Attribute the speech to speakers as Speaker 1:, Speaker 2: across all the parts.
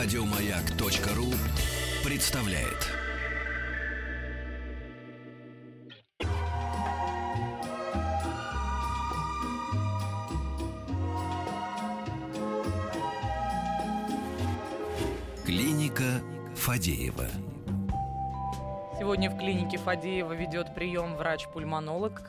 Speaker 1: Радиомаяк.ру представляет. Клиника Фадеева.
Speaker 2: Сегодня в клинике Фадеева ведет прием врач-пульмонолог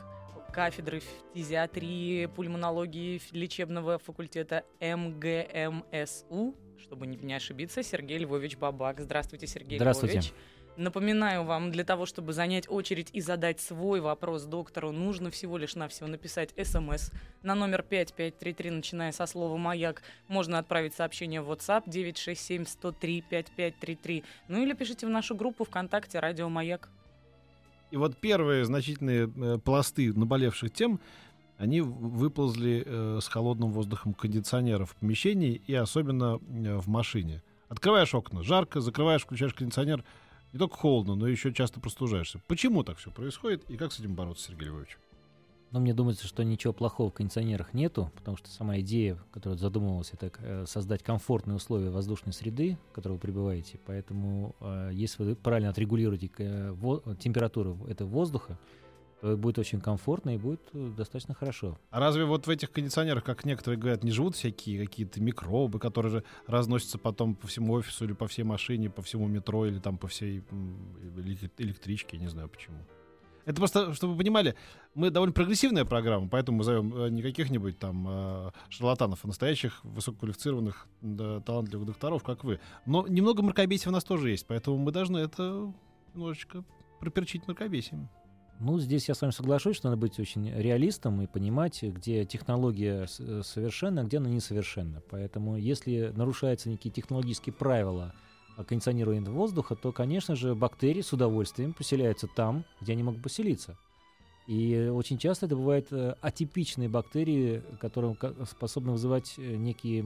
Speaker 2: кафедры фтизиатрии, пульмонологии лечебного факультета МГМСУ, чтобы не ошибиться, Сергей Львович Бабак. Здравствуйте, Сергей
Speaker 3: Здравствуйте.
Speaker 2: Львович. Напоминаю вам, для того, чтобы занять очередь и задать свой вопрос доктору, нужно всего лишь навсего написать смс на номер 5533, начиная со слова «Маяк». Можно отправить сообщение в WhatsApp 967 103 5533. Ну или пишите в нашу группу ВКонтакте «Радио Маяк».
Speaker 4: И вот первые значительные э, пласты наболевших тем, они выползли э, с холодным воздухом кондиционеров в помещении и особенно э, в машине. Открываешь окна, жарко, закрываешь, включаешь кондиционер, не только холодно, но еще часто простужаешься. Почему так все происходит и как с этим бороться, Сергей Львович?
Speaker 3: Но мне думается, что ничего плохого в кондиционерах нету, потому что сама идея, которая задумывалась, это э, создать комфортные условия воздушной среды, в которой вы пребываете. Поэтому, э, если вы правильно отрегулируете э, температуру этого воздуха, то будет очень комфортно и будет достаточно хорошо.
Speaker 4: А разве вот в этих кондиционерах, как некоторые говорят, не живут всякие какие-то микробы, которые же разносятся потом по всему офису или по всей машине, по всему метро или там по всей электричке, я не знаю почему. Это просто, чтобы вы понимали, мы довольно прогрессивная программа, поэтому мы зовем э, не каких-нибудь там э, шарлатанов, а настоящих высококвалифицированных, да, талантливых докторов, как вы. Но немного мракобесия у нас тоже есть, поэтому мы должны это немножечко проперчить мракобесием.
Speaker 3: Ну, здесь я с вами соглашусь, что надо быть очень реалистом и понимать, где технология э, совершенна, а где она несовершенна. Поэтому, если нарушаются некие технологические правила, кондиционирования воздуха, то, конечно же, бактерии с удовольствием поселяются там, где они могут поселиться. И очень часто это бывают э, атипичные бактерии, которые способны вызывать э, некие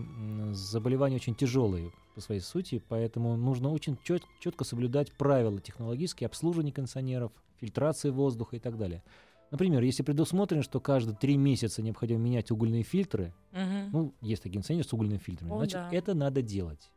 Speaker 3: заболевания очень тяжелые по своей сути, поэтому нужно очень чет, четко соблюдать правила технологические обслуживания кондиционеров, фильтрации воздуха и так далее. Например, если предусмотрено, что каждые три месяца необходимо менять угольные фильтры, угу. ну, есть такие кондиционеры с угольными фильтрами, О, значит, да. это надо делать.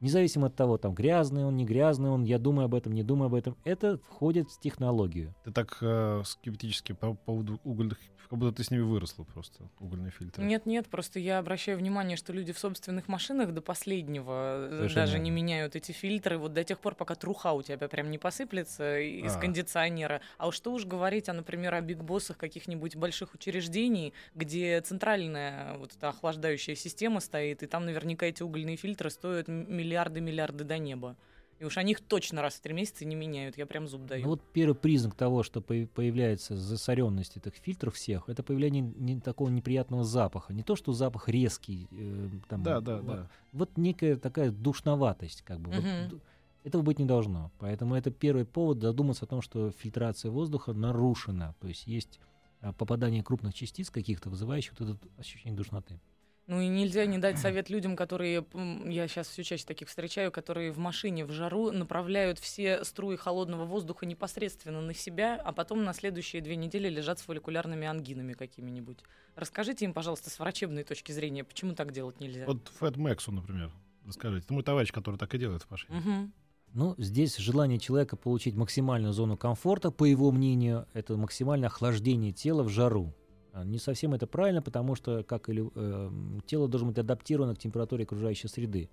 Speaker 3: Независимо от того, там грязный он, не грязный он, я думаю об этом, не думаю об этом, это входит в технологию.
Speaker 4: Ты так э, скептически по поводу угольных, как будто ты с ними выросла просто, угольные фильтры.
Speaker 2: Нет, нет, просто я обращаю внимание, что люди в собственных машинах до последнего э, Совершенно даже не меняют эти фильтры, вот до тех пор, пока труха у тебя прям не посыплется из а. кондиционера. А уж что уж говорить, а, например, о бигбоссах каких-нибудь больших учреждений, где центральная вот эта охлаждающая система стоит, и там наверняка эти угольные фильтры стоят миллион миллиарды-миллиарды до неба. И уж они их точно раз в три месяца не меняют. Я прям зуб даю.
Speaker 3: Ну, вот первый признак того, что появляется засоренность этих фильтров всех, это появление не такого неприятного запаха. Не то, что запах резкий. Э, там,
Speaker 4: да, да, вот, да.
Speaker 3: Вот некая такая душноватость. Как бы. Угу. Вот, этого быть не должно. Поэтому это первый повод задуматься о том, что фильтрация воздуха нарушена. То есть есть а, попадание крупных частиц каких-то, вызывающих вот это ощущение душноты.
Speaker 2: Ну и нельзя не дать совет людям, которые, я сейчас все чаще таких встречаю, которые в машине в жару направляют все струи холодного воздуха непосредственно на себя, а потом на следующие две недели лежат с фолликулярными ангинами какими-нибудь. Расскажите им, пожалуйста, с врачебной точки зрения, почему так делать нельзя?
Speaker 4: Вот Фэт Мэксу, например, расскажите. Это мой товарищ, который так и делает в машине. Угу.
Speaker 3: Ну, здесь желание человека получить максимальную зону комфорта, по его мнению, это максимальное охлаждение тела в жару. А, не совсем это правильно, потому что как или, э, тело должно быть адаптировано к температуре окружающей среды.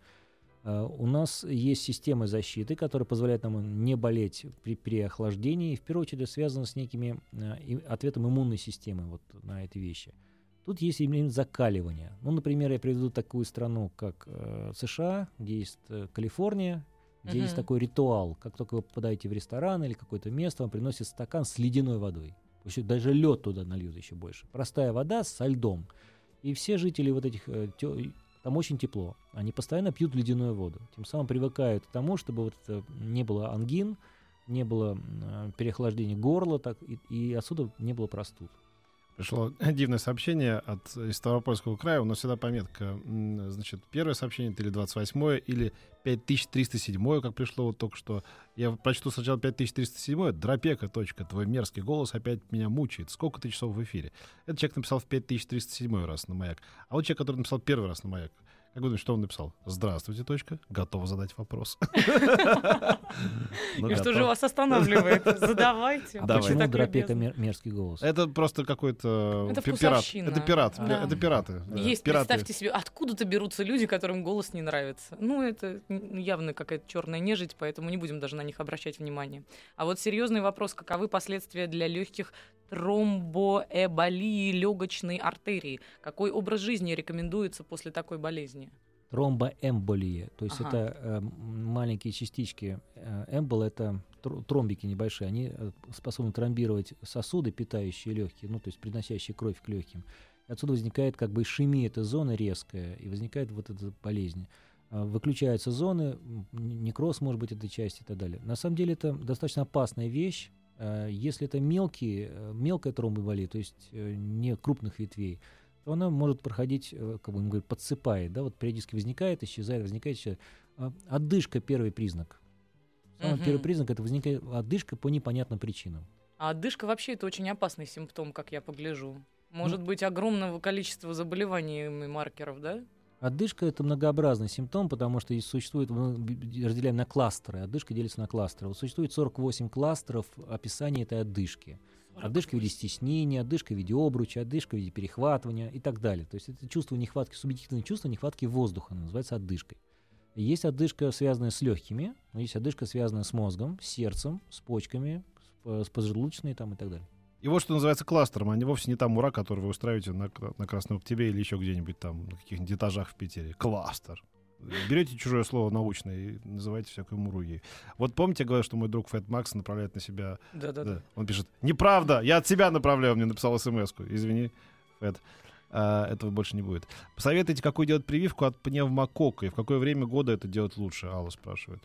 Speaker 3: Э, у нас есть системы защиты, которые позволяют нам не болеть при, при охлаждении. И в первую очередь связано с некими э, ответом иммунной системы вот, на эти вещи. Тут есть именно закаливание. Ну, например, я приведу такую страну, как э, США, где есть э, Калифорния, где uh-huh. есть такой ритуал. Как только вы попадаете в ресторан или какое-то место, вам приносят стакан с ледяной водой. Еще даже лед туда нальют еще больше. Простая вода со льдом. И все жители вот этих... Э, там очень тепло. Они постоянно пьют ледяную воду. Тем самым привыкают к тому, чтобы вот не было ангин, не было э, переохлаждения горла, так, и, и отсюда не было простуд.
Speaker 4: Пришло дивное сообщение от из Ставропольского края. У нас всегда пометка, значит, первое сообщение или 28 или 5307, как пришло вот только что. Я прочту сначала 5307. Дропека. Твой мерзкий голос опять меня мучает. Сколько ты часов в эфире? Этот человек написал в 5307 раз на маяк. А вот человек, который написал первый раз на маяк, Как вы думаете, что он написал? Здравствуйте, точка. Готов задать вопрос.
Speaker 2: Ну, и что же вас останавливает? Задавайте.
Speaker 3: А почему Дропека мерзкий голос?
Speaker 4: Это просто какой-то пират. Это пират. Это пираты.
Speaker 2: Есть, представьте себе, откуда-то берутся люди, которым голос не нравится. Ну, это явно какая-то черная нежить, поэтому не будем даже на них обращать внимание. А вот серьезный вопрос, каковы последствия для легких тромбоэболии легочной артерии? Какой образ жизни рекомендуется после такой болезни?
Speaker 3: Тромбоэмболия, то есть ага. это э, маленькие частички. Э, эмбол это тромбики небольшие, они э, способны тромбировать сосуды, питающие легкие, ну то есть приносящие кровь к легким. И отсюда возникает как бы ишемия этой зоны резкая, и возникает вот эта болезнь. Э, выключаются зоны, некроз может быть этой части и так далее. На самом деле это достаточно опасная вещь. Э, если это мелкие, мелкая тромбоэмболия, то есть не крупных ветвей, то она может проходить, э, как бы мы говорим, подсыпает, да, вот периодически возникает, исчезает, возникает, исчезает. А, отдышка первый признак. Самый угу. первый признак это возникает отдышка по непонятным причинам.
Speaker 2: А отдышка вообще это очень опасный симптом, как я погляжу. Может ну, быть огромного количества заболеваний и маркеров, да?
Speaker 3: Отдышка это многообразный симптом, потому что существует, мы разделяем на кластеры, отдышка делится на кластеры. Вот существует 48 кластеров описания этой отдышки. Отдышка в виде стеснения, отдышка в виде обруча, отдышка в виде перехватывания и так далее. То есть это чувство нехватки, субъективное чувство нехватки воздуха, называется отдышкой. Есть отдышка, связанная с легкими, но есть отдышка, связанная с мозгом, с сердцем, с почками, с поджелудочной там и так далее.
Speaker 4: И вот что называется кластером, а не вовсе не там ура, который вы устраиваете на, на Красном Октябре или еще где-нибудь там, на каких-нибудь этажах в Питере. Кластер берете чужое слово научное и называете всякую муруги. Вот помните, я говорил, что мой друг Фэт Макс направляет на себя...
Speaker 2: Да, да, да.
Speaker 4: Он пишет, неправда, я от себя направляю, мне написал смс-ку. Извини, Фэт. А, этого больше не будет. Посоветуйте, какую делать прививку от пневмокока и в какое время года это делать лучше, Алла спрашивает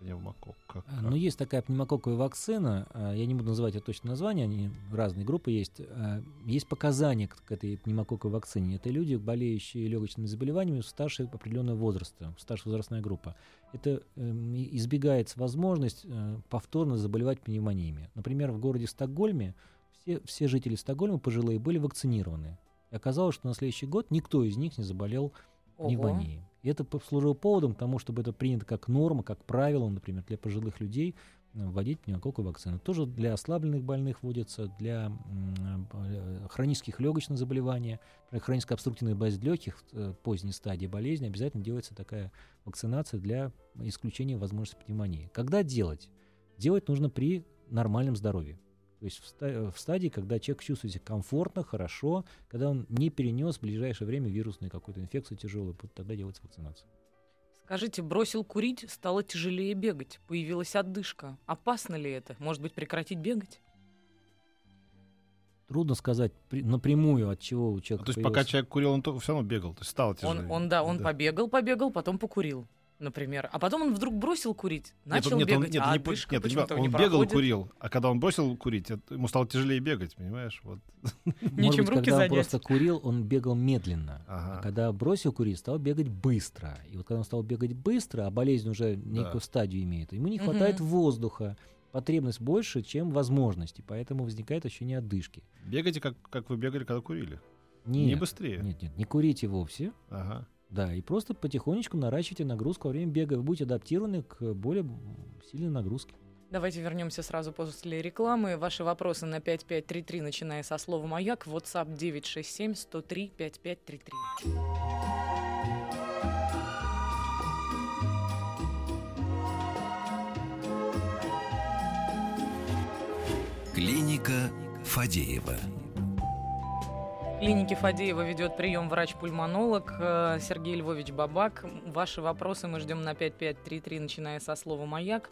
Speaker 4: пневмокок. Как,
Speaker 3: как? Ну, есть такая пневмококковая вакцина, а, я не буду называть это точно название, они разные группы есть. А, есть показания к этой пневмококковой вакцине. Это люди, болеющие легочными заболеваниями старше определенного возраста, старшая возрастная группа. Это эм, избегается возможность э, повторно заболевать пневмониями. Например, в городе Стокгольме все, все жители Стокгольма пожилые были вакцинированы. И оказалось, что на следующий год никто из них не заболел пневмонией. И это послужило поводом к тому, чтобы это принято как норма, как правило, например, для пожилых людей э, вводить пневмококковую вакцину. Тоже для ослабленных больных вводится, для э, хронических легочных заболеваний, хронической обструктивной болезни легких э, поздней стадии болезни обязательно делается такая вакцинация для исключения возможности пневмонии. Когда делать? Делать нужно при нормальном здоровье. То есть в, стадии, когда человек чувствует себя комфортно, хорошо, когда он не перенес в ближайшее время вирусную какую-то инфекцию тяжелую, тогда делается вакцинация.
Speaker 2: Скажите, бросил курить, стало тяжелее бегать, появилась отдышка. Опасно ли это? Может быть, прекратить бегать?
Speaker 3: Трудно сказать при, напрямую, от чего у человека.
Speaker 4: А, то есть, появился... пока человек курил, он то, все равно бегал, то есть стало тяжелее.
Speaker 2: Он, он да, он да. побегал, побегал, потом покурил например. А потом он вдруг бросил курить, начал нет, бегать,
Speaker 4: нет,
Speaker 2: а
Speaker 4: не, нет, нет, он не бегал, проходит. курил, а когда он бросил курить, ему стало тяжелее бегать, понимаешь? Вот.
Speaker 3: Может быть, когда занять. он просто курил, он бегал медленно. Ага. А когда бросил курить, стал бегать быстро. И вот когда он стал бегать быстро, а болезнь уже некую да. стадию имеет, ему не хватает угу. воздуха, потребность больше, чем возможности, поэтому возникает ощущение отдышки.
Speaker 4: Бегайте, как, как вы бегали, когда курили? Нет, не быстрее.
Speaker 3: Нет, нет, не курите вовсе. Ага. Да, и просто потихонечку наращивайте нагрузку во время бега. Вы будете адаптированы к более сильной нагрузке.
Speaker 2: Давайте вернемся сразу после рекламы. Ваши вопросы на 5533, начиная со слова «Маяк», WhatsApp 967 103 5533.
Speaker 1: Клиника Фадеева
Speaker 2: клинике Фадеева ведет прием врач-пульмонолог э, Сергей Львович Бабак. Ваши вопросы мы ждем на 5533, начиная со слова «Маяк».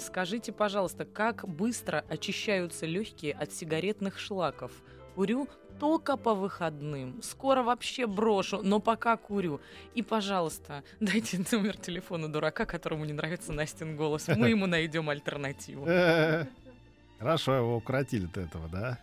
Speaker 2: Скажите, пожалуйста, как быстро очищаются легкие от сигаретных шлаков? Курю только по выходным. Скоро вообще брошу, но пока курю. И, пожалуйста, дайте номер телефона дурака, которому не нравится Настин голос. Мы ему найдем альтернативу.
Speaker 4: Хорошо, его укоротили-то этого, да?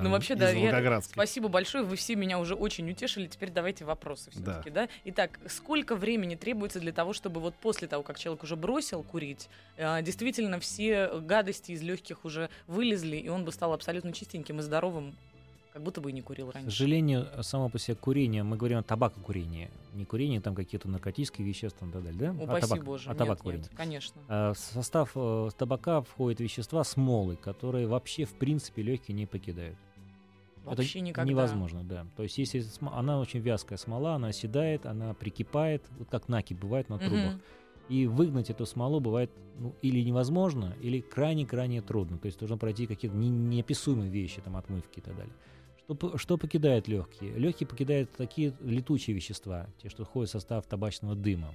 Speaker 2: Ну, вообще, да, я, спасибо большое, вы все меня уже очень утешили. Теперь давайте вопросы все-таки, да. да? Итак, сколько времени требуется для того, чтобы вот после того, как человек уже бросил курить, э, действительно все гадости из легких уже вылезли, и он бы стал абсолютно чистеньким и здоровым, Как будто бы и не курил раньше.
Speaker 3: К сожалению, само по себе курение, мы говорим о табакокурении, не курение там какие-то наркотические вещества и так далее, да?
Speaker 2: Упаси
Speaker 3: а табак,
Speaker 2: Боже,
Speaker 3: а
Speaker 2: нет,
Speaker 3: табак
Speaker 2: нет, конечно.
Speaker 3: А, в состав э, табака входят вещества смолы, которые вообще в принципе легкие не покидают.
Speaker 2: Вообще
Speaker 3: Это
Speaker 2: никогда.
Speaker 3: невозможно, да. То есть если она очень вязкая смола, она оседает, она прикипает, вот как наки бывает на трубах. И выгнать эту смолу бывает ну, или невозможно, или крайне-крайне трудно. То есть должно пройти какие-то не- неописуемые вещи, там, отмывки и так далее. Что, что покидает легкие? Легкие покидают такие летучие вещества, те, что входят в состав табачного дыма.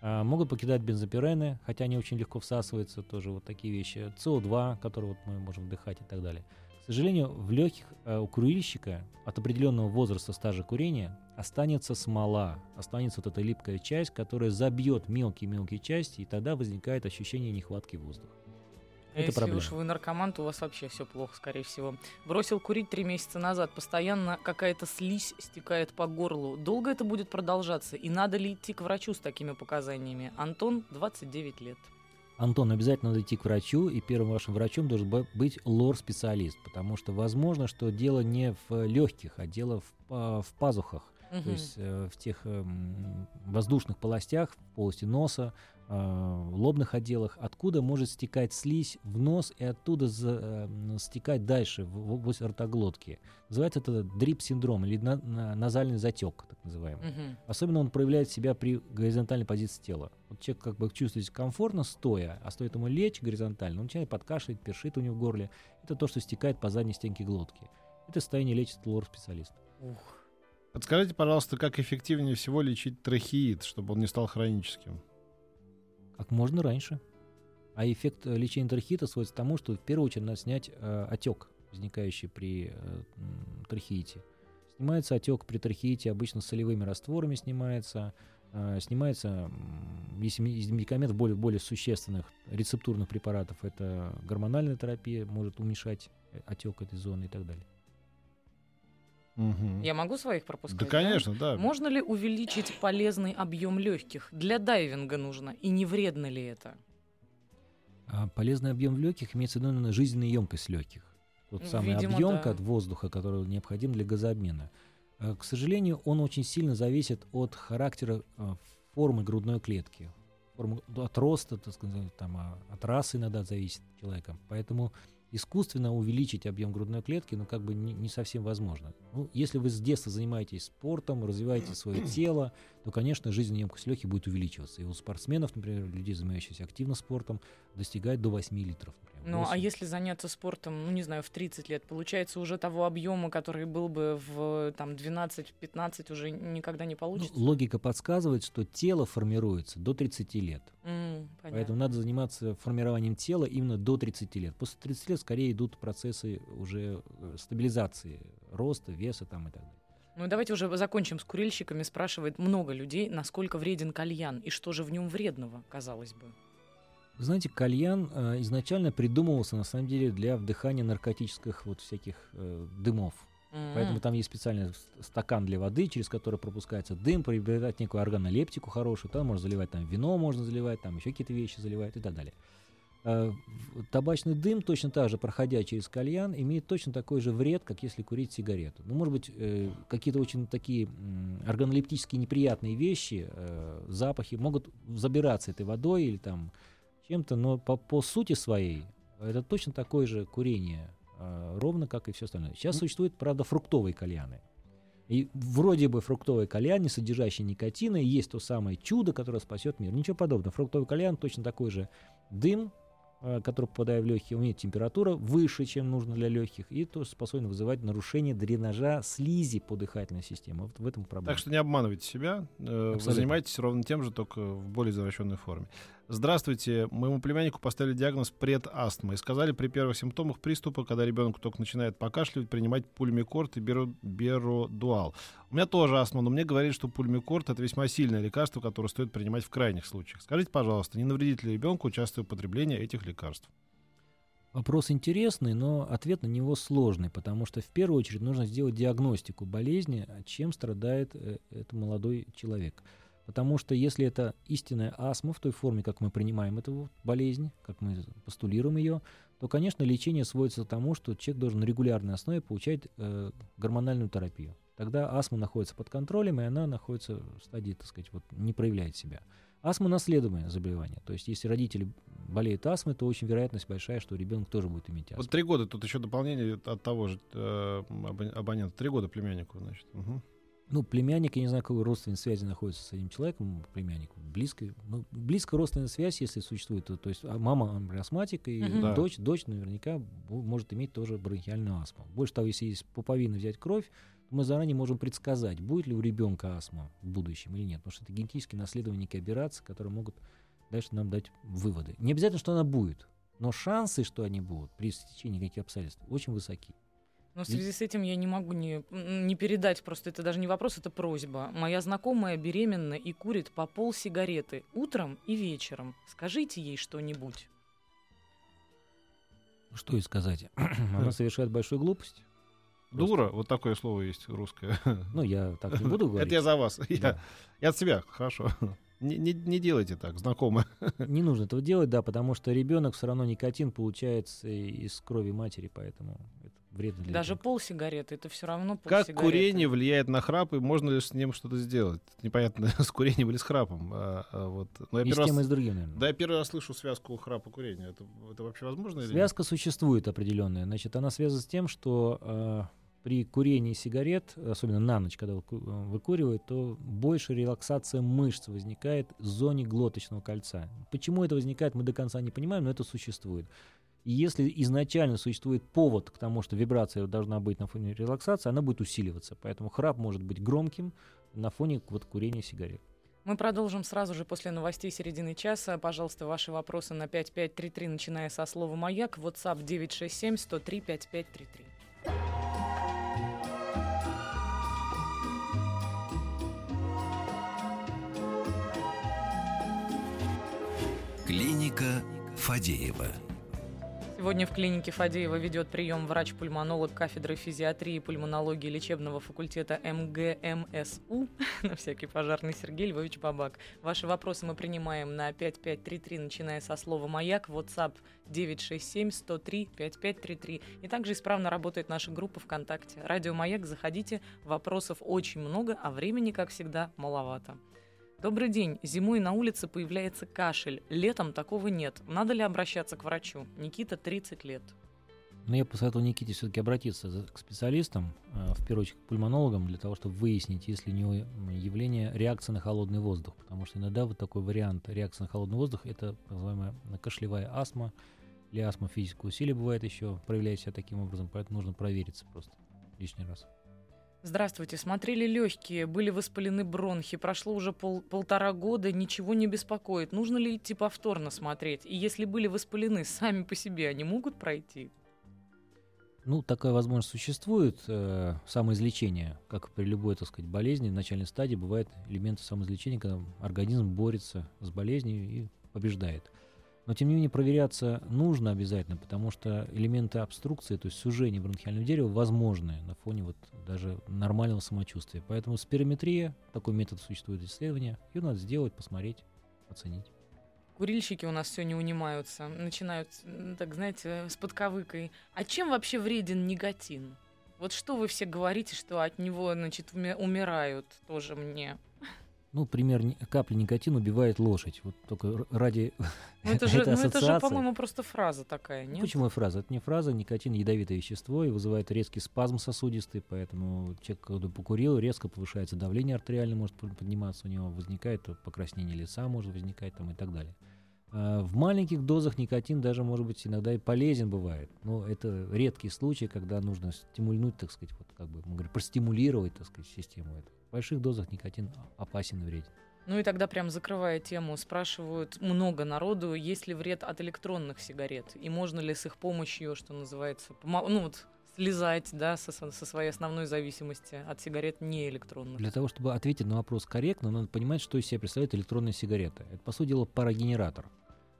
Speaker 3: А, могут покидать бензопирены, хотя они очень легко всасываются, тоже вот такие вещи. СО2, который вот мы можем вдыхать и так далее. К сожалению, в легких э, у курильщика от определенного возраста стажа курения останется смола, останется вот эта липкая часть, которая забьет мелкие-мелкие части, и тогда возникает ощущение нехватки воздуха.
Speaker 2: А
Speaker 3: Это
Speaker 2: если
Speaker 3: проблема.
Speaker 2: уж вы наркоман, то у вас вообще все плохо, скорее всего. Бросил курить три месяца назад. Постоянно какая-то слизь стекает по горлу. Долго это будет продолжаться? И надо ли идти к врачу с такими показаниями? Антон, 29 лет.
Speaker 3: Антон, обязательно надо идти к врачу, и первым вашим врачом должен быть лор-специалист, потому что возможно, что дело не в легких, а дело в, в пазухах, то
Speaker 2: Мгм.
Speaker 3: есть э, в тех эм, воздушных полостях, в полости носа, э, в лобных отделах, откуда может стекать слизь в нос и оттуда за- э, стекать дальше, в, в область ротоглотки. Называется это дрип-синдром или на- на- назальный затек, так называемый.
Speaker 2: Мгм.
Speaker 3: Особенно он проявляет себя при горизонтальной позиции тела. Вот человек как бы чувствует себя комфортно стоя, а стоит ему лечь горизонтально, он начинает подкашивать, першит у него в горле. Это то, что стекает по задней стенке глотки. Это состояние лечит лор-специалист.
Speaker 2: Ух.
Speaker 4: Подскажите, пожалуйста, как эффективнее всего лечить трахеид, чтобы он не стал хроническим?
Speaker 3: Как можно раньше. А эффект э, лечения трахеита сводится к тому, что в первую очередь надо снять э, отек, возникающий при э, трахеите. Снимается отек при трахеите обычно солевыми растворами снимается. Э, снимается, если из медикаментов более, более существенных рецептурных препаратов, это гормональная терапия может уменьшать э, отек этой зоны и так далее.
Speaker 4: Мгм.
Speaker 2: Я могу своих пропускать?
Speaker 4: Да, конечно, да.
Speaker 2: Можно ли увеличить полезный объем легких? Для дайвинга нужно. И не вредно ли это?
Speaker 3: А полезный объем в легких имеется в виду именно жизненная емкость легких. Тот
Speaker 2: Ну,
Speaker 3: самый
Speaker 2: видимо,
Speaker 3: объем
Speaker 2: да.
Speaker 3: от воздуха, который необходим для газообмена. А, К сожалению, он очень сильно зависит от характера а, формы грудной клетки. Формы, от роста, так сказать, там, а, от расы иногда зависит человека. Поэтому искусственно увеличить объем грудной клетки, ну, как бы не, не совсем возможно. Ну, если вы с детства занимаетесь спортом, развиваете свое тело, то, конечно, жизненная емкость легких будет увеличиваться. И у спортсменов, например, людей, занимающихся активно спортом, достигает до 8 литров. например.
Speaker 2: Ну, а
Speaker 3: 8.
Speaker 2: если заняться спортом, ну, не знаю, в 30 лет, получается, уже того объема, который был бы в там 12-15, уже никогда не
Speaker 3: Ну,
Speaker 2: получится?
Speaker 3: логика подсказывает, что тело формируется до 30 лет.
Speaker 2: Понятно.
Speaker 3: Поэтому надо заниматься формированием тела именно до 30 лет. После 30 лет скорее идут процессы уже э, стабилизации роста, веса там и так далее.
Speaker 2: Ну, давайте уже закончим с курильщиками. Спрашивает много людей, насколько вреден кальян и что же в нем вредного, казалось бы.
Speaker 3: Вы знаете, кальян э, изначально придумывался на самом деле для вдыхания наркотических вот всяких э, дымов.
Speaker 2: М.
Speaker 3: Поэтому там есть специальный стакан для воды, через который пропускается дым, приобретать некую органолептику хорошую. Там можно заливать там вино, можно заливать, там еще какие-то вещи заливать и так далее. Э, Табачный дым, точно так же, проходя через кальян, имеет точно такой же вред, как если курить сигарету. Ну, может быть, э, какие-то очень такие органолептически неприятные вещи, э, запахи могут забираться этой водой или там чем-то, но по, по сути своей это точно такое же курение, э, ровно как и все остальное. Сейчас существуют, правда, фруктовые кальяны. И вроде бы фруктовый кальян, не содержащий никотина, и есть то самое чудо, которое спасет мир. Ничего подобного. Фруктовый кальян точно такой же дым, который, попадая в легкие, имеет температура выше, чем нужно для легких, и тоже способен вызывать нарушение дренажа слизи по дыхательной системе. Вот в этом проблема.
Speaker 4: Так что не обманывайте себя. э, Вы
Speaker 3: Абсолютно.
Speaker 4: занимаетесь ровно тем же, только в более извращенной форме. Здравствуйте. Моему племяннику поставили диагноз предастма и сказали при первых симптомах приступа, когда ребенок только начинает покашливать, принимать пульмикорт и беру, беродуал. У меня тоже астма, но мне говорили, что пульмикорт это весьма сильное лекарство, которое стоит принимать в крайних случаях. Скажите, пожалуйста, не навредит ли ребенку участвуя в употреблении этих лекарств?
Speaker 3: Вопрос интересный, но ответ на него сложный, потому что в первую очередь нужно сделать диагностику болезни, чем страдает э, этот молодой человек. Потому что если это истинная астма в той форме, как мы принимаем эту болезнь, как мы постулируем ее, то, конечно, лечение сводится к тому, что человек должен на регулярной основе получать э, гормональную терапию. Тогда астма находится под контролем, и она находится в стадии, так сказать, вот, не проявляет себя. Астма наследуемое заболевание. То есть, если родители болеют астмой, то очень вероятность большая, что ребенок тоже будет иметь астму.
Speaker 4: Вот три года, тут еще дополнение от того же э, абонента. Три года племяннику, значит. Угу.
Speaker 3: Ну, племянник, я не знаю, какой родственной связи находится с этим человеком, племянник, близкой, ну, близкая родственная связь, если существует, то, то есть а мама астматик, и. Да. дочь, дочь наверняка может иметь тоже бронхиальную астму. Больше того, если есть пуповина взять кровь, мы заранее можем предсказать, будет ли у ребенка астма в будущем или нет. Потому что это генетически наследованные некие операции, которые могут дальше нам дать выводы. Не обязательно, что она будет, но шансы, что они будут при стечении каких обстоятельств, очень высоки.
Speaker 2: Но в связи с этим я не могу не, не передать, просто это даже не вопрос, это просьба. Моя знакомая беременна и курит по пол сигареты утром и вечером. Скажите ей что-нибудь.
Speaker 3: Что ей сказать? Она совершает большую глупость.
Speaker 4: Дура, вот такое слово есть русское.
Speaker 3: Ну, я так не буду говорить.
Speaker 4: Это я за вас. Я, я от себя, хорошо. Не, не, не делайте так, знакомые.
Speaker 3: Не нужно этого делать, да, потому что ребенок все равно никотин получается из крови матери, поэтому это вредно для
Speaker 2: Даже пол сигареты, это все равно пол
Speaker 4: Как курение влияет на храп, и можно ли с ним что-то сделать? Непонятно, с курением или с храпом. А, а вот.
Speaker 3: Но я и с тем, раз... и с другим, наверное.
Speaker 4: Да, я первый раз слышу связку храпа курения. Это, это вообще возможно?
Speaker 3: Связка или существует определенная. Значит, она связана с тем, что э, при курении сигарет, особенно на ночь, когда выкуривают, то больше релаксация мышц возникает в зоне глоточного кольца. Почему это возникает, мы до конца не понимаем, но это существует. И если изначально существует повод к тому, что вибрация должна быть на фоне релаксации, она будет усиливаться. Поэтому храп может быть громким на фоне вот, курения сигарет.
Speaker 2: Мы продолжим сразу же после новостей середины часа. Пожалуйста, ваши вопросы на 5533, начиная со слова «Маяк». WhatsApp 967 103 5533.
Speaker 1: Клиника Фадеева.
Speaker 2: Сегодня в клинике Фадеева ведет прием врач-пульмонолог кафедры физиатрии и пульмонологии лечебного факультета МГМСУ, на всякий пожарный Сергей Львович Бабак. Ваши вопросы мы принимаем на 5533, начиная со слова «Маяк», WhatsApp 967-103-5533. И также исправно работает наша группа ВКонтакте. Радио «Маяк», заходите, вопросов очень много, а времени, как всегда, маловато. Добрый день. Зимой на улице появляется кашель. Летом такого нет. Надо ли обращаться к врачу? Никита, 30 лет.
Speaker 3: Но ну, я посоветовал Никите все-таки обратиться к специалистам, э, в первую очередь к пульмонологам, для того, чтобы выяснить, есть ли у него явление реакции на холодный воздух. Потому что иногда вот такой вариант реакции на холодный воздух – это так называемая кашлевая астма или астма физического усилия бывает еще, проявляет себя таким образом, поэтому нужно провериться просто лишний раз.
Speaker 2: Здравствуйте. Смотрели легкие, были воспалены бронхи. Прошло уже пол, полтора года, ничего не беспокоит. Нужно ли идти повторно смотреть? И если были воспалены сами по себе, они могут пройти?
Speaker 3: Ну, такая возможность существует. Э, самоизлечение, как при любой, так сказать, болезни, в начальной стадии бывает элементы самоизлечения, когда организм борется с болезнью и побеждает. Но, тем не менее, проверяться нужно обязательно, потому что элементы обструкции, то есть сужение бронхиального дерева, возможны на фоне вот даже нормального самочувствия. Поэтому спирометрия, такой метод существует исследования, ее надо сделать, посмотреть, оценить.
Speaker 2: Курильщики у нас все не унимаются, начинают, так знаете, с подковыкой. А чем вообще вреден никотин? Вот что вы все говорите, что от него, значит, умирают тоже мне?
Speaker 3: Ну, пример, капли никотина убивает лошадь. Вот только ради
Speaker 2: ну, это же, ну, это же, по-моему, просто фраза такая, нет?
Speaker 3: Почему фраза? Это не фраза. Никотин – ядовитое вещество и вызывает резкий спазм сосудистый, поэтому человек, когда покурил, резко повышается давление артериальное, может подниматься у него, возникает покраснение лица, может возникать там и так далее. А в маленьких дозах никотин даже, может быть, иногда и полезен бывает. Но это редкий случай, когда нужно стимульнуть, так сказать, вот как бы, мы говорим, простимулировать, так сказать, систему эту. В больших дозах никотин опасен и вреден.
Speaker 2: Ну и тогда прям закрывая тему, спрашивают много народу, есть ли вред от электронных сигарет и можно ли с их помощью, что называется, ну вот слезать, да, со, со своей основной зависимости от сигарет не электронных.
Speaker 3: Для того, чтобы ответить на вопрос корректно, надо понимать, что из себя представляет электронная сигарета. Это, по сути дела, парогенератор.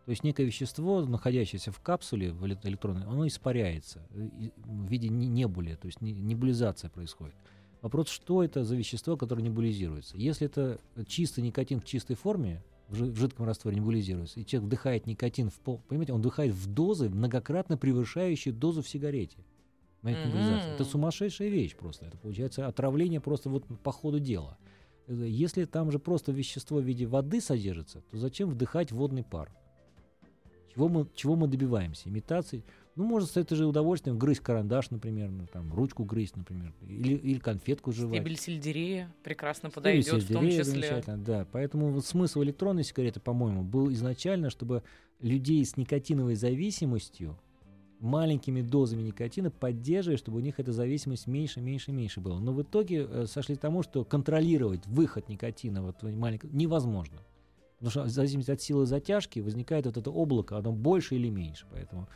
Speaker 3: То есть некое вещество, находящееся в капсуле в электронной, оно испаряется в виде небули, то есть небулизация происходит. Вопрос, что это за вещество, которое небулизируется. Если это чистый никотин в чистой форме, в жидком растворе небулизируется, и человек вдыхает никотин в пол, понимаете, он вдыхает в дозы, многократно превышающие дозу в сигарете. Mm-hmm. Это сумасшедшая вещь просто. Это получается отравление просто вот по ходу дела. Э, если там же просто вещество в виде воды содержится, то зачем вдыхать водный пар? Чего мы, чего мы добиваемся? Имитации. Ну, может, с это же удовольствием грызть карандаш, например, ну, там, ручку грызть, например, или, или конфетку жевать.
Speaker 2: Стебель сельдерея прекрасно подойдет Стебель в том числе.
Speaker 3: Да, поэтому вот смысл электронной сигареты, по-моему, был изначально, чтобы людей с никотиновой зависимостью маленькими дозами никотина поддерживать, чтобы у них эта зависимость меньше, меньше, меньше была. Но в итоге э, сошли к тому, что контролировать выход никотина вот маленького невозможно. Потому что в зависимости от силы затяжки возникает вот это облако, оно больше или меньше. Поэтому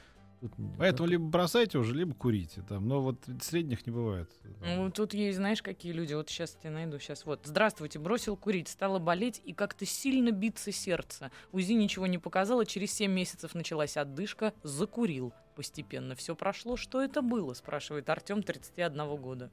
Speaker 4: Тут, Поэтому либо бросайте уже, либо курите. Там. Но вот средних не бывает.
Speaker 2: Ну, тут есть, знаешь, какие люди. Вот сейчас тебе найду. Сейчас вот. Здравствуйте, бросил курить, стало болеть и как-то сильно биться сердце. УЗИ ничего не показало, через 7 месяцев началась отдышка, закурил. Постепенно все прошло. Что это было? Спрашивает Артем, 31 года.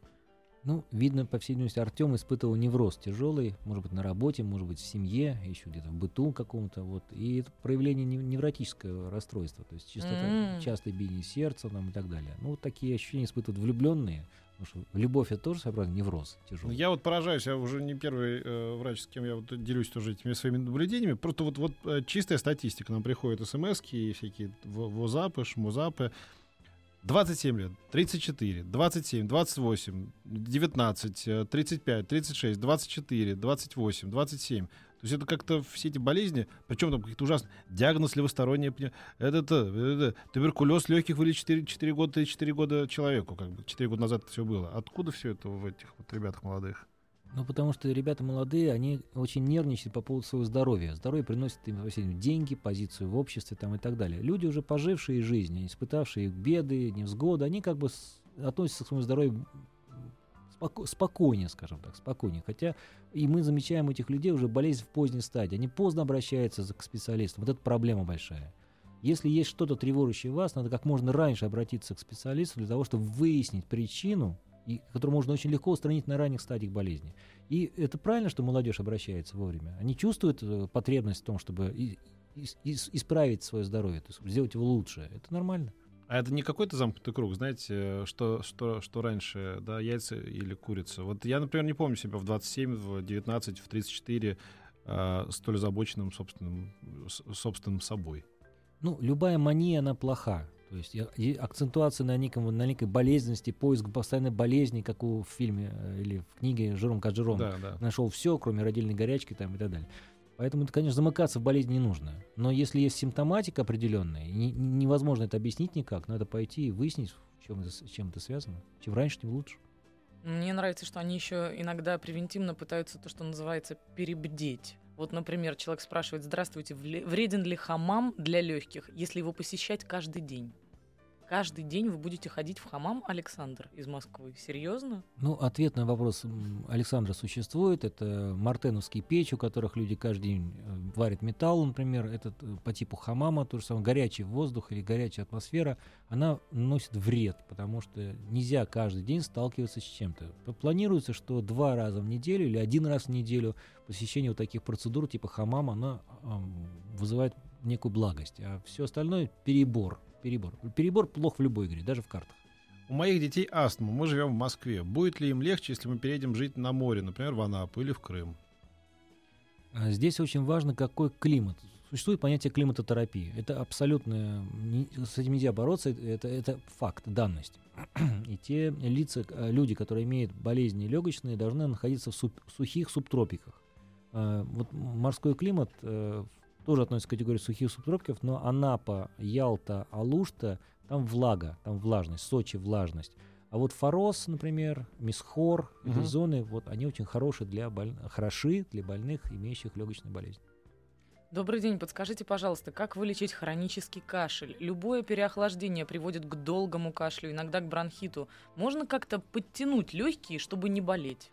Speaker 3: Ну, видно, по всей видимости, Артем испытывал невроз тяжелый, может быть, на работе, может быть, в семье, еще где-то в быту каком-то, вот. И это проявление невротического расстройства, то есть частота, mm-hmm. частое биение сердца там, и так далее. Ну, вот такие ощущения испытывают влюбленные, потому что любовь это тоже своеобразный невроз тяжелый.
Speaker 4: Я вот поражаюсь, я уже не первый э, врач, с кем я вот делюсь тоже этими своими наблюдениями. Просто вот, вот э, чистая статистика. Нам приходят смс и всякие возапы, шмузапы. 27 лет, 34, 27, 28, 19, 35, 36, 24, 28, 27. То есть это как-то все эти болезни, причем там какие-то ужасные, диагноз левосторонний, это, это, это туберкулез легких вылечили 4, 4 года, 4 года человеку, как бы 4 года назад все было. Откуда все это в этих вот ребятах молодых?
Speaker 3: Ну, потому что ребята молодые, они очень нервничают по поводу своего здоровья. Здоровье приносит им деньги, позицию в обществе там, и так далее. Люди, уже пожившие жизнь, испытавшие беды, невзгоды, они как бы относятся к своему здоровью споко- спокойнее, скажем так, спокойнее. Хотя и мы замечаем у этих людей уже болезнь в поздней стадии. Они поздно обращаются к специалистам. Вот это проблема большая. Если есть что-то тревожащее вас, надо как можно раньше обратиться к специалисту для того, чтобы выяснить причину и которую можно очень легко устранить на ранних стадиях болезни. И это правильно, что молодежь обращается вовремя. Они чувствуют э, потребность в том, чтобы исправить свое здоровье, то есть сделать его лучше. Это нормально.
Speaker 4: А это не какой-то замкнутый круг, знаете, что, что, что раньше, да, яйца или курица. Вот я, например, не помню себя в 27, в 19, в 34 э, столь озабоченным собственным, собственным собой.
Speaker 3: Ну, любая мания, она плоха. То есть и акцентуация на, неком, на некой болезненности, поиск постоянной болезни, как у в фильме э, или в книге Жером Каджером. Да, да. Нашел все, кроме родильной горячки там, и так далее. Поэтому, конечно, замыкаться в болезни не нужно. Но если есть симптоматика определенная, не, невозможно это объяснить никак, надо пойти и выяснить, чем чем это связано. Чем раньше, тем лучше.
Speaker 2: Мне нравится, что они еще иногда превентивно пытаются то, что называется, перебдеть. Вот, например, человек спрашивает, здравствуйте, вреден ли хамам для легких, если его посещать каждый день? Каждый день вы будете ходить в хамам, Александр, из Москвы. Серьезно?
Speaker 3: Ну, ответ на вопрос Александра существует. Это мартеновские печи, у которых люди каждый день э, варят металл, например. Это э, по типу хамама, то же самое, горячий воздух или горячая атмосфера. Она носит вред, потому что нельзя каждый день сталкиваться с чем-то. Планируется, что два раза в неделю или один раз в неделю посещение вот таких процедур типа хамама, она вызывает некую благость. А все остальное перебор перебор. Перебор плох в любой игре, даже в картах.
Speaker 4: У моих детей астма. Мы живем в Москве. Будет ли им легче, если мы переедем жить на море, например, в Анапу или в Крым?
Speaker 3: А здесь очень важно, какой климат. Существует понятие климатотерапии. Это абсолютно... С этим нельзя бороться, это, это факт, данность. И те лица, э, люди, которые имеют болезни легочные, должны находиться в суп, сухих субтропиках. А, вот морской климат э, тоже относится к категории сухих субтропиков, но Анапа, Ялта, Алушта, там влага, там влажность, Сочи влажность. А вот Форос, например, Мисхор, угу. эти зоны, вот они очень хорошие для боль... хороши для больных, имеющих легочную болезнь.
Speaker 2: Добрый день, подскажите, пожалуйста, как вылечить хронический кашель? Любое переохлаждение приводит к долгому кашлю, иногда к бронхиту. Можно как-то подтянуть легкие, чтобы не болеть?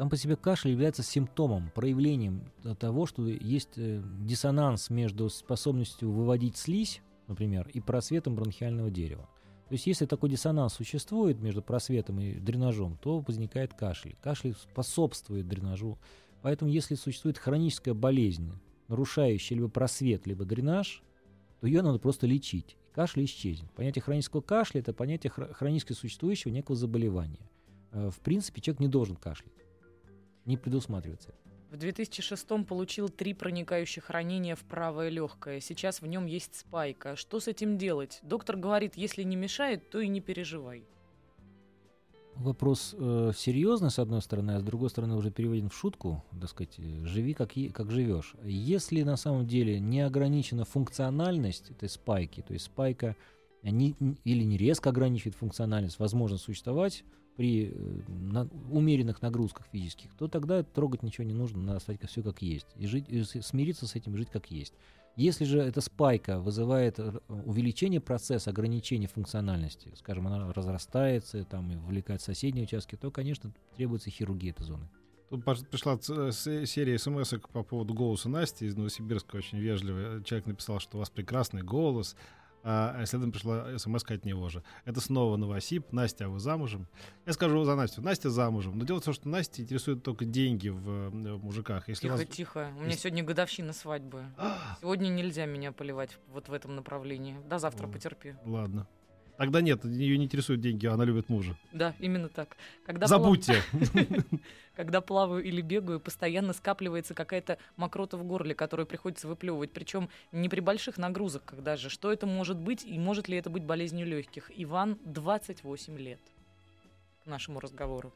Speaker 3: Сам по себе кашель является симптомом, проявлением того, что есть э, диссонанс между способностью выводить слизь, например, и просветом бронхиального дерева. То есть если такой диссонанс существует между просветом и дренажом, то возникает кашель. Кашель способствует дренажу. Поэтому если существует хроническая болезнь, нарушающая либо просвет, либо дренаж, то ее надо просто лечить. Кашель исчезнет. Понятие хронического кашля – это понятие хронически существующего некого заболевания. Э, в принципе, человек не должен кашлять. Не предусматривается.
Speaker 2: В 2006 получил три проникающих ранения в правое легкое. Сейчас в нем есть спайка. Что с этим делать? Доктор говорит, если не мешает, то и не переживай.
Speaker 3: Вопрос э, серьезный, с одной стороны, а с другой стороны уже переведен в шутку, так сказать, живи как, как живешь. Если на самом деле не ограничена функциональность этой спайки, то есть спайка не, или не резко ограничивает функциональность, возможно существовать, при э, на, умеренных нагрузках физических, то тогда трогать ничего не нужно, надо оставить все как есть. И, жить, и смириться с этим, жить как есть. Если же эта спайка вызывает увеличение процесса ограничения функциональности, скажем, она разрастается там, и вовлекает соседние участки, то, конечно, требуется хирургия этой зоны.
Speaker 4: Тут пришла серия смс по поводу голоса Насти из Новосибирска, очень вежливый. Человек написал, что у вас прекрасный голос, а следом пришла смс от него же. Это снова Новосиб. Настя, а вы замужем? Я скажу за Настю. Настя замужем. Но дело в том, что Настя интересует только деньги в, э, в мужиках.
Speaker 2: Если тихо, вас... тихо. У меня Если... сегодня годовщина свадьбы. сегодня нельзя меня поливать вот в этом направлении. До завтра О, потерпи.
Speaker 4: Ладно. Тогда нет, ее не интересуют деньги, она любит мужа.
Speaker 2: Да, именно так.
Speaker 4: Когда Забудьте.
Speaker 2: Когда плаваю или бегаю, постоянно скапливается какая-то мокрота в горле, которую приходится выплевывать. Причем не при больших нагрузках даже. Что это может быть и может ли это быть болезнью легких? Иван, 28 лет. К нашему разговору.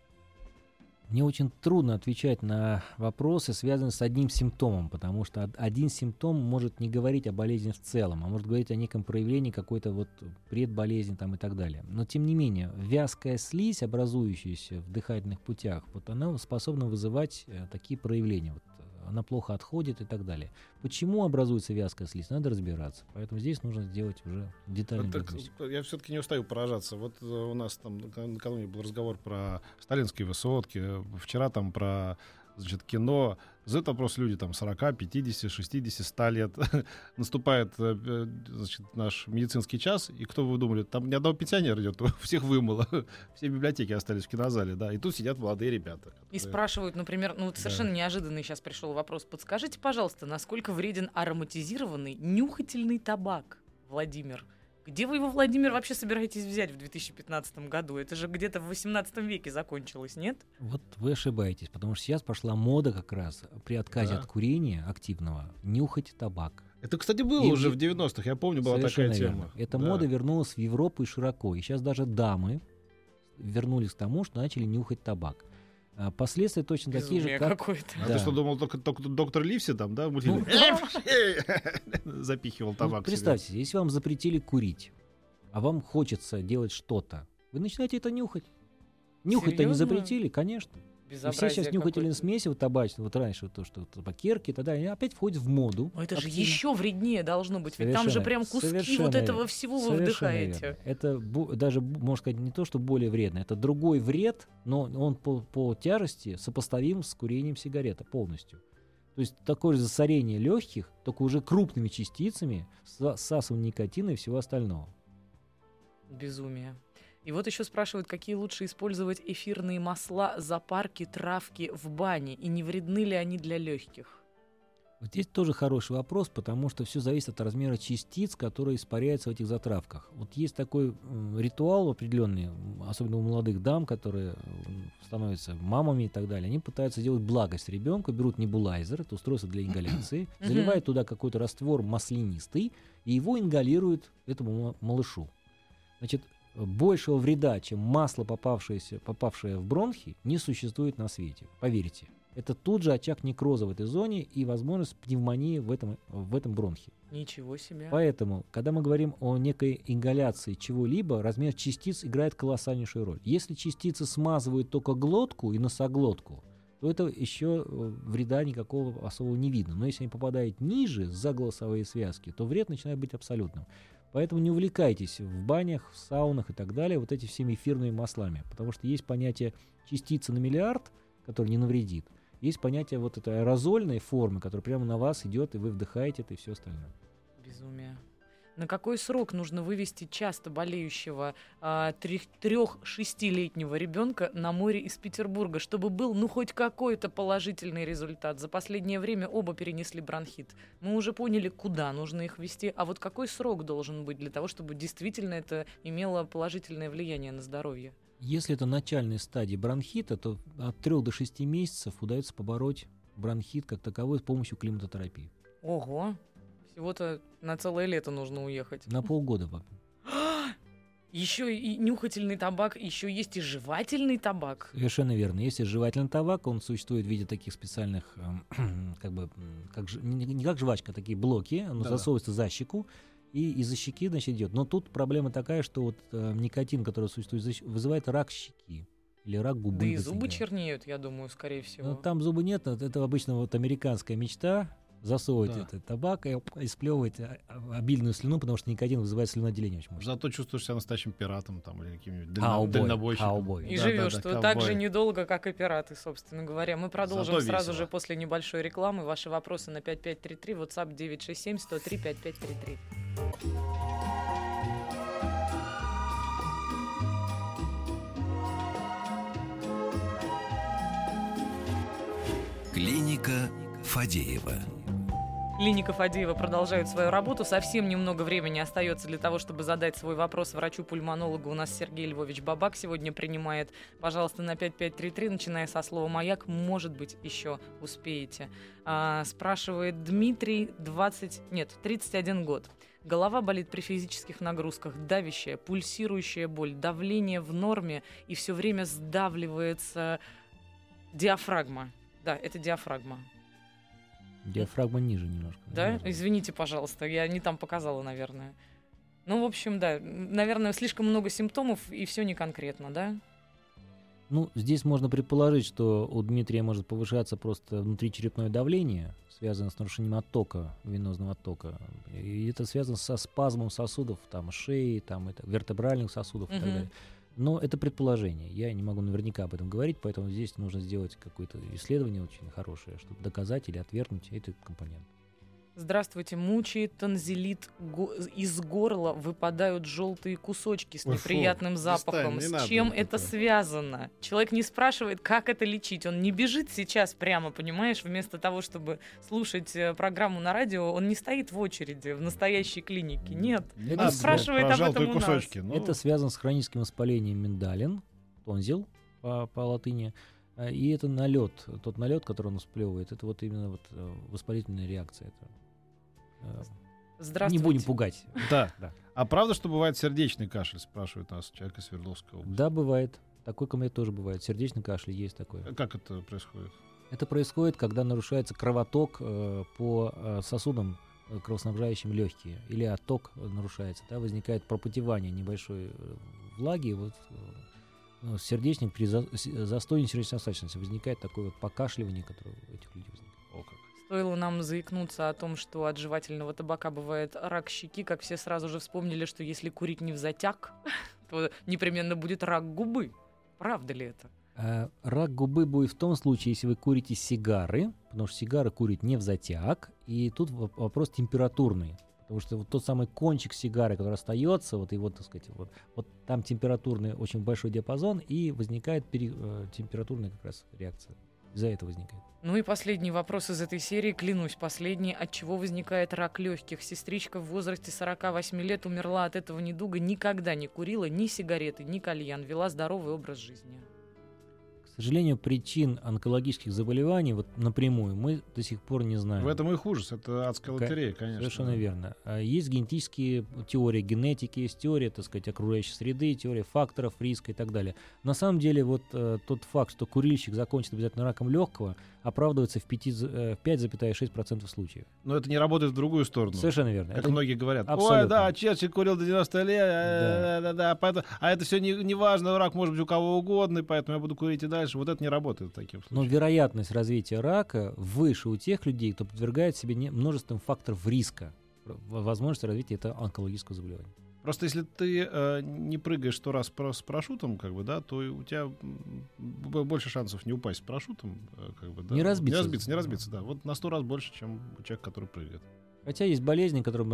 Speaker 3: Мне очень трудно отвечать на вопросы, связанные с одним симптомом, потому что один симптом может не говорить о болезни в целом, а может говорить о неком проявлении какой-то вот предболезни там и так далее. Но тем не менее, вязкая слизь, образующаяся в дыхательных путях, вот она способна вызывать э, такие проявления. Вот она плохо отходит и так далее. Почему образуется вязкая слизь, надо разбираться. Поэтому здесь нужно сделать уже детальный
Speaker 4: так, Я все-таки не устаю поражаться. Вот э, у нас там накануне был разговор про сталинские высотки, вчера там про значит, кино. Задают вопрос люди там 40, 50, 60, 100 лет. Наступает э, э, значит, наш медицинский час, и кто вы думали, там ни одного пенсионера идет, всех вымыло. Все библиотеки остались в кинозале, да, и тут сидят молодые ребята.
Speaker 2: Которые... И спрашивают, например, ну вот совершенно да. неожиданный сейчас пришел вопрос. Подскажите, пожалуйста, насколько вреден ароматизированный нюхательный табак, Владимир? Где вы его, Владимир, вообще собираетесь взять в 2015 году? Это же где-то в 18 веке закончилось, нет?
Speaker 3: Вот вы ошибаетесь, потому что сейчас пошла мода как раз при отказе да. от курения активного нюхать табак.
Speaker 4: Это, кстати, было и уже в 90-х, я помню, была такая верно. тема.
Speaker 3: Эта да. мода вернулась в Европу и широко. И сейчас даже дамы вернулись к тому, что начали нюхать табак. А последствия точно Безумие такие же, как...
Speaker 2: какое-то.
Speaker 4: А да. ты что, думал, только, только доктор Ливси там, да, ну, запихивал ну, табак
Speaker 3: ну, Представьте, себе. если вам запретили курить, а вам хочется делать что-то, вы начинаете это нюхать. Нюхать-то не запретили, конечно. Безобразие все сейчас нюхательные смеси вот табачные, вот раньше вот то, что табакерки и так далее, они опять входят в моду.
Speaker 2: Но это активно. же еще вреднее должно быть, ведь там же прям куски вот этого всего вы вдыхаете. Верно.
Speaker 3: Это даже, можно сказать, не то, что более вредно, это другой вред, но он по, по тяжести сопоставим с курением сигареты полностью. То есть такое же засорение легких, только уже крупными частицами, всасывание никотина и всего остального.
Speaker 2: Безумие. И вот еще спрашивают, какие лучше использовать эфирные масла, запарки, травки в бане, и не вредны ли они для легких?
Speaker 3: Вот здесь тоже хороший вопрос, потому что все зависит от размера частиц, которые испаряются в этих затравках. Вот есть такой ритуал определенный, особенно у молодых дам, которые становятся мамами и так далее. Они пытаются сделать благость ребенку, берут небулайзер, это устройство для ингаляции, заливают туда какой-то раствор маслянистый, и его ингалируют этому малышу. Значит, большего вреда, чем масло, попавшееся, попавшее в бронхи, не существует на свете. Поверьте. Это тут же очаг некроза в этой зоне и возможность пневмонии в этом, в этом бронхе.
Speaker 2: Ничего себе.
Speaker 3: Поэтому, когда мы говорим о некой ингаляции чего-либо, размер частиц играет колоссальнейшую роль. Если частицы смазывают только глотку и носоглотку, то это еще э, вреда никакого особого не видно. Но если они попадают ниже, за голосовые связки, то вред начинает быть абсолютным. Поэтому не увлекайтесь в банях, в саунах и так далее вот эти всеми эфирными маслами, потому что есть понятие частицы на миллиард, который не навредит. Есть понятие вот этой аэрозольной формы, которая прямо на вас идет, и вы вдыхаете это и все остальное.
Speaker 2: Безумие. На какой срок нужно вывести часто болеющего а, трех-шестилетнего ребенка на море из Петербурга, чтобы был ну хоть какой-то положительный результат? За последнее время оба перенесли бронхит. Мы уже поняли, куда нужно их вести, а вот какой срок должен быть для того, чтобы действительно это имело положительное влияние на здоровье?
Speaker 3: Если это начальная стадия бронхита, то от 3 до 6 месяцев удается побороть бронхит как таковой с помощью климатотерапии.
Speaker 2: Ого, всего-то на целое лето нужно уехать.
Speaker 3: На полгода.
Speaker 2: Еще и нюхательный табак, еще есть и жевательный табак.
Speaker 3: Совершенно верно. Есть и жевательный табак, он существует в виде таких специальных, как бы, как, не как жвачка, а такие блоки, он да. засовывается за щеку, и из-за щеки, значит, идет. Но тут проблема такая, что вот э, никотин, который существует, вызывает рак щеки или рак губы. Да
Speaker 2: и зубы чернеют, я думаю, скорее всего. Но
Speaker 3: там зубы нет, это обычно вот американская мечта, засовывать да. этот табак и, и сплевывать а, обильную слюну, потому что никотин вызывает слюноотделение очень
Speaker 4: мощно. Зато чувствуешь себя настоящим пиратом там или каким-нибудь
Speaker 3: дально, дальнобойщиком. Хаубой.
Speaker 2: И да, живешь да, да, так же недолго, как и пираты, собственно говоря. Мы продолжим Зато сразу весело. же после небольшой рекламы. Ваши вопросы на 5533, WhatsApp 967 103 5533.
Speaker 1: Клиника Фадеева.
Speaker 2: Клиника Фадеева продолжает свою работу. Совсем немного времени остается для того, чтобы задать свой вопрос врачу-пульмонологу. У нас Сергей Львович Бабак сегодня принимает. Пожалуйста, на 5533, начиная со слова «Маяк», может быть, еще успеете. А, спрашивает Дмитрий, 20... Нет, 31 год. Голова болит при физических нагрузках, давящая, пульсирующая боль, давление в норме и все время сдавливается диафрагма. Да, это диафрагма.
Speaker 3: Диафрагма ниже немножко.
Speaker 2: Да? Немножко. Извините, пожалуйста, я не там показала, наверное. Ну, в общем, да, наверное, слишком много симптомов, и все не конкретно, да?
Speaker 3: Ну, здесь можно предположить, что у Дмитрия может повышаться просто внутричерепное давление, связанное с нарушением оттока, венозного оттока. И это связано со спазмом сосудов, там, шеи, там, это, вертебральных сосудов угу. и так далее. Но это предположение. Я не могу наверняка об этом говорить, поэтому здесь нужно сделать какое-то исследование очень хорошее, чтобы доказать или отвергнуть этот компонент.
Speaker 2: Здравствуйте, мучает танзелит го- из горла, выпадают желтые кусочки с неприятным Ой, фу, запахом. Достань, с чем это, это связано? Человек не спрашивает, как это лечить. Он не бежит сейчас прямо, понимаешь, вместо того, чтобы слушать э, программу на радио, он не стоит в очереди в настоящей клинике. Нет,
Speaker 3: это
Speaker 2: он спрашивает об этом у кусочки.
Speaker 3: нас. Ну... Это связано с хроническим воспалением миндалин, тонзил по, по латыни. Э, и это налет, тот налет, который он сплевывает, это вот именно вот э, воспалительная реакция. Это
Speaker 2: Здравствуйте.
Speaker 3: Не будем пугать.
Speaker 4: Да. да. А правда, что бывает сердечный кашель, спрашивает нас человек из Свердловской области?
Speaker 3: Да, бывает. Такой ко мне тоже бывает. Сердечный кашель есть такой.
Speaker 4: Как это происходит?
Speaker 3: Это происходит, когда нарушается кровоток э, по э, сосудам, э, кровоснабжающим легкие, или отток нарушается, да, возникает пропотевание небольшой э, влаги, вот э, ну, сердечник при за, застойной сердечной достаточности возникает такое вот покашливание, которое у этих людей возникает.
Speaker 2: Стоило нам заикнуться о том, что от жевательного табака бывает рак щеки, как все сразу же вспомнили, что если курить не в затяг, то непременно будет рак губы. Правда ли это?
Speaker 3: А, рак губы будет в том случае, если вы курите сигары, потому что сигары курить не в затяг, и тут вопрос температурный. Потому что вот тот самый кончик сигары, который остается, вот его, так сказать, вот, вот там температурный очень большой диапазон, и возникает пере, э, температурная как раз реакция. Из-за этого возникает.
Speaker 2: Ну и последний вопрос из этой серии, клянусь, последний. От чего возникает рак легких? Сестричка в возрасте 48 лет умерла от этого недуга, никогда не курила ни сигареты, ни кальян, вела здоровый образ жизни.
Speaker 3: К сожалению, причин онкологических заболеваний вот напрямую мы до сих пор не знаем.
Speaker 4: В этом их ужас, это адская лотерея, конечно.
Speaker 3: Совершенно верно. А есть генетические теории генетики, есть теория, так сказать, окружающей среды, теория факторов риска и так далее. На самом деле вот э, тот факт, что курильщик закончит обязательно раком легкого, оправдывается в, 5,6% э, случаев.
Speaker 4: Но это не работает в другую сторону.
Speaker 3: Совершенно верно.
Speaker 4: Как это многие говорят. Абсолютно. Ой, да, Черчилль курил до 90 лет, да, да, да, поэтому, а это все не, не важно, рак может быть у кого угодно, поэтому я буду курить и дальше. Вот это не работает в таких случаях.
Speaker 3: Но вероятность развития рака выше у тех людей, кто подвергает себе множеством факторов риска возможности развития этого онкологического заболевания.
Speaker 4: Просто если ты э, не прыгаешь сто раз с парашютом, как бы, да, то у тебя больше шансов не упасть с парашютом, э, как бы, да.
Speaker 3: Не разбиться.
Speaker 4: Не разбиться, не разбиться, да. Вот на сто раз больше, чем у человека, который прыгает.
Speaker 3: Хотя есть болезни, которые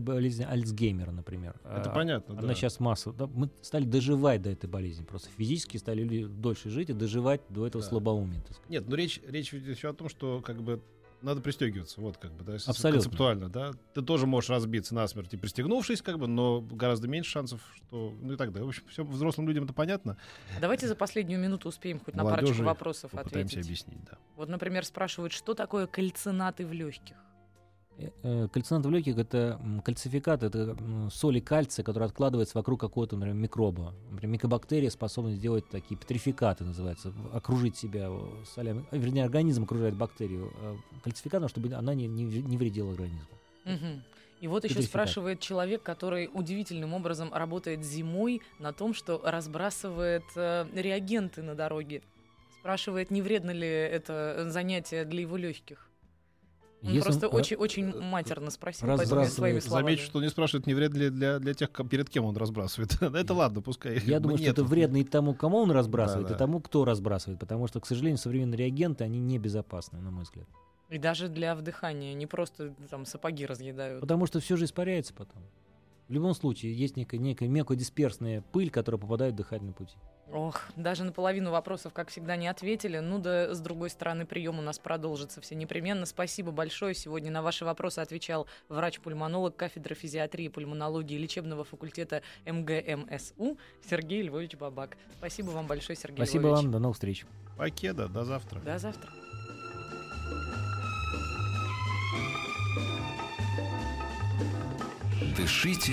Speaker 3: болезнь Альцгеймера, например.
Speaker 4: Это а, понятно.
Speaker 3: Она да. сейчас масса. Да, мы стали доживать до этой болезни. Просто физически стали дольше жить и доживать до этого да. слабоумия.
Speaker 4: Нет, но речь, речь еще о том, что как бы надо пристегиваться, вот как бы, да,
Speaker 3: Абсолютно.
Speaker 4: концептуально, да. Ты тоже можешь разбиться насмерть и пристегнувшись, как бы, но гораздо меньше шансов, что, ну и так далее. В общем, все взрослым людям это понятно.
Speaker 2: Давайте за последнюю минуту успеем хоть на парочку вопросов
Speaker 4: ответить. объяснить, да.
Speaker 2: Вот, например, спрашивают, что такое кальцинаты в легких?
Speaker 3: Э, э, кальцинат в легких — это кальцификат, это соли кальция, которые откладываются вокруг какого-то, например, микроба. Например, микобактерии способны сделать такие петрификаты, называется, окружить себя солями. Э, вернее, организм окружает бактерию кальцификатом, чтобы она не, не, не вредила организму.
Speaker 2: Угу. И вот еще спрашивает человек, который удивительным образом работает зимой на том, что разбрасывает э, реагенты на дороге. Спрашивает, не вредно ли это занятие для его легких. Он Если просто очень, очень матерно спросил, поэтому своими словами.
Speaker 4: Замечу, что не спрашивает, не вредно ли для, для тех, перед кем он разбрасывает. это ладно, пускай.
Speaker 3: Я думаю, что это вредно и тому, кому он разбрасывает, и тому, кто разбрасывает. Потому что, к сожалению, современные реагенты, они небезопасны, на мой взгляд.
Speaker 2: И даже для вдыхания, не просто там сапоги разъедают.
Speaker 3: Потому что все же испаряется потом. В любом случае, есть некая, некая мелкодисперсная пыль, которая попадает в дыхательный путь.
Speaker 2: Ох, даже на половину вопросов, как всегда, не ответили. Ну да, с другой стороны, прием у нас продолжится все непременно. Спасибо большое. Сегодня на ваши вопросы отвечал врач-пульмонолог кафедры физиатрии и пульмонологии лечебного факультета МГМСУ Сергей Львович Бабак. Спасибо вам большое, Сергей
Speaker 3: Спасибо
Speaker 2: Львович.
Speaker 3: вам, до новых встреч.
Speaker 4: Покеда, до завтра.
Speaker 2: До завтра.
Speaker 1: Дышите